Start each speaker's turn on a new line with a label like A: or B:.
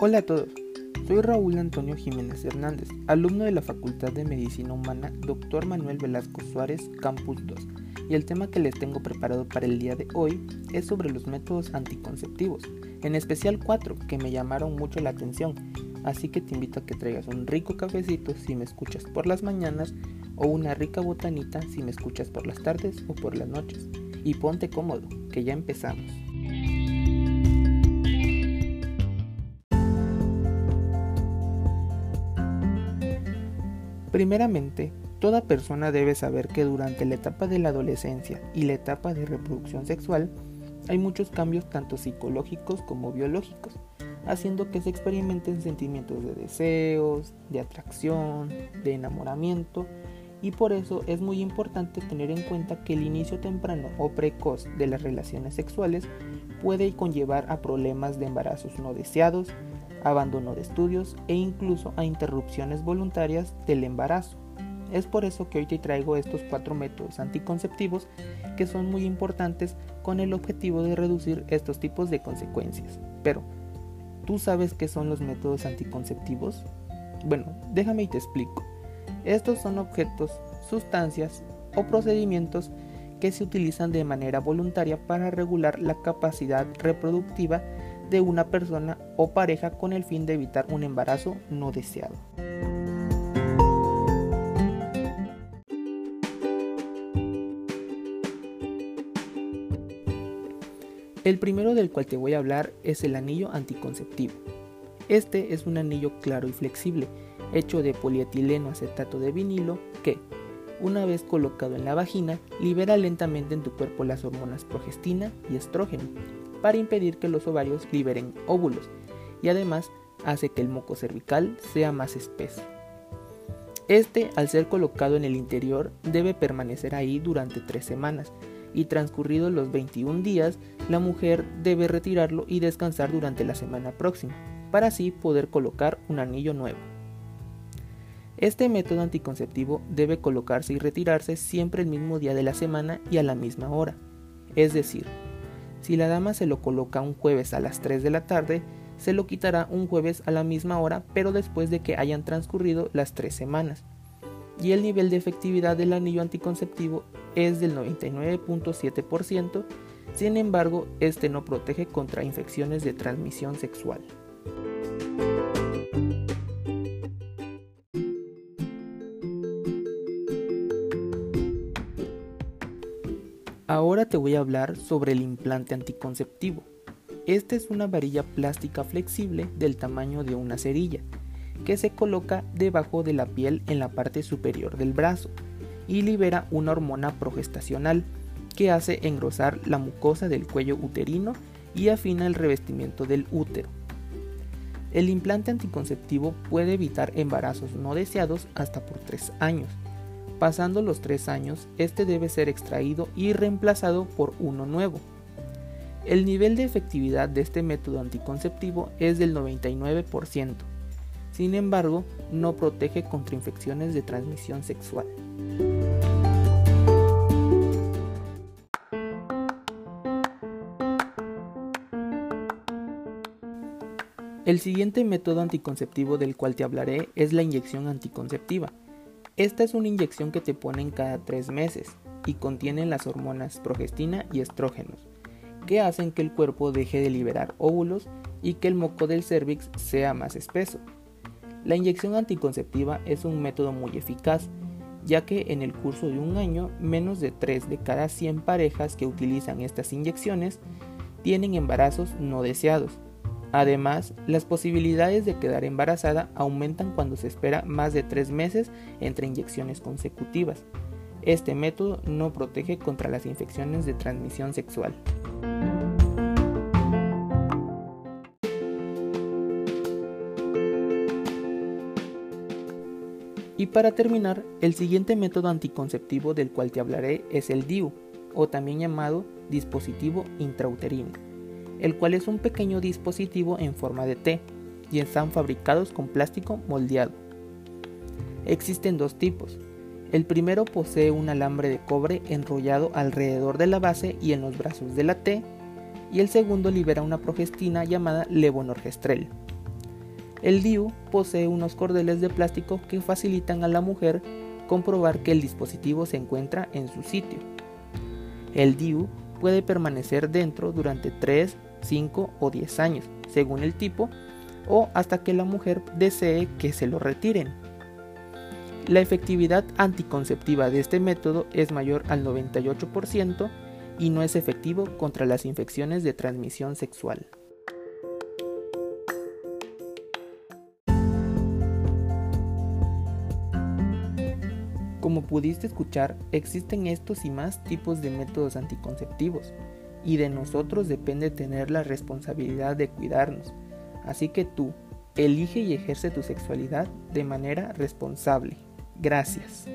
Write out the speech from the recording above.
A: Hola a todos, soy Raúl Antonio Jiménez Hernández, alumno de la Facultad de Medicina Humana Dr. Manuel Velasco Suárez, Campus 2, y el tema que les tengo preparado para el día de hoy es sobre los métodos anticonceptivos, en especial cuatro que me llamaron mucho la atención, así que te invito a que traigas un rico cafecito si me escuchas por las mañanas o una rica botanita si me escuchas por las tardes o por las noches, y ponte cómodo, que ya empezamos. Primeramente, toda persona debe saber que durante la etapa de la adolescencia y la etapa de reproducción sexual hay muchos cambios tanto psicológicos como biológicos, haciendo que se experimenten sentimientos de deseos, de atracción, de enamoramiento, y por eso es muy importante tener en cuenta que el inicio temprano o precoz de las relaciones sexuales puede conllevar a problemas de embarazos no deseados, abandono de estudios e incluso a interrupciones voluntarias del embarazo. Es por eso que hoy te traigo estos cuatro métodos anticonceptivos que son muy importantes con el objetivo de reducir estos tipos de consecuencias. Pero, ¿tú sabes qué son los métodos anticonceptivos? Bueno, déjame y te explico. Estos son objetos, sustancias o procedimientos que se utilizan de manera voluntaria para regular la capacidad reproductiva de una persona o pareja con el fin de evitar un embarazo no deseado. El primero del cual te voy a hablar es el anillo anticonceptivo. Este es un anillo claro y flexible, hecho de polietileno acetato de vinilo que, una vez colocado en la vagina, libera lentamente en tu cuerpo las hormonas progestina y estrógeno, para impedir que los ovarios liberen óvulos y además hace que el moco cervical sea más espeso. Este, al ser colocado en el interior, debe permanecer ahí durante tres semanas y transcurridos los 21 días, la mujer debe retirarlo y descansar durante la semana próxima, para así poder colocar un anillo nuevo. Este método anticonceptivo debe colocarse y retirarse siempre el mismo día de la semana y a la misma hora, es decir, si la dama se lo coloca un jueves a las 3 de la tarde, se lo quitará un jueves a la misma hora, pero después de que hayan transcurrido las 3 semanas. Y el nivel de efectividad del anillo anticonceptivo es del 99.7%, sin embargo, este no protege contra infecciones de transmisión sexual. Te voy a hablar sobre el implante anticonceptivo. Esta es una varilla plástica flexible del tamaño de una cerilla, que se coloca debajo de la piel en la parte superior del brazo y libera una hormona progestacional que hace engrosar la mucosa del cuello uterino y afina el revestimiento del útero. El implante anticonceptivo puede evitar embarazos no deseados hasta por 3 años Pasando los tres años, este debe ser extraído y reemplazado por uno nuevo. El nivel de efectividad de este método anticonceptivo es del 99%. Sin embargo, no protege contra infecciones de transmisión sexual. El siguiente método anticonceptivo del cual te hablaré es la inyección anticonceptiva. Esta es una inyección que te ponen cada tres meses y contiene las hormonas progestina y estrógenos, que hacen que el cuerpo deje de liberar óvulos y que el moco del cervix sea más espeso. La inyección anticonceptiva es un método muy eficaz, ya que en el curso de un año menos de 3 de cada 100 parejas que utilizan estas inyecciones tienen embarazos no deseados, Además, las posibilidades de quedar embarazada aumentan cuando se espera más de tres meses entre inyecciones consecutivas. Este método no protege contra las infecciones de transmisión sexual. Y para terminar, el siguiente método anticonceptivo del cual te hablaré es el DIU, o también llamado dispositivo intrauterino el cual es un pequeño dispositivo en forma de T y están fabricados con plástico moldeado. Existen dos tipos. El primero posee un alambre de cobre enrollado alrededor de la base y en los brazos de la T, y el segundo libera una progestina llamada levonorgestrel. El DIU posee unos cordeles de plástico que facilitan a la mujer comprobar que el dispositivo se encuentra en su sitio. El DIU puede permanecer dentro durante 3, 5 o 10 años, según el tipo, o hasta que la mujer desee que se lo retiren. La efectividad anticonceptiva de este método es mayor al 98% y no es efectivo contra las infecciones de transmisión sexual. Como pudiste escuchar, existen estos y más tipos de métodos anticonceptivos, y de nosotros depende tener la responsabilidad de cuidarnos. Así que tú, elige y ejerce tu sexualidad de manera responsable. Gracias.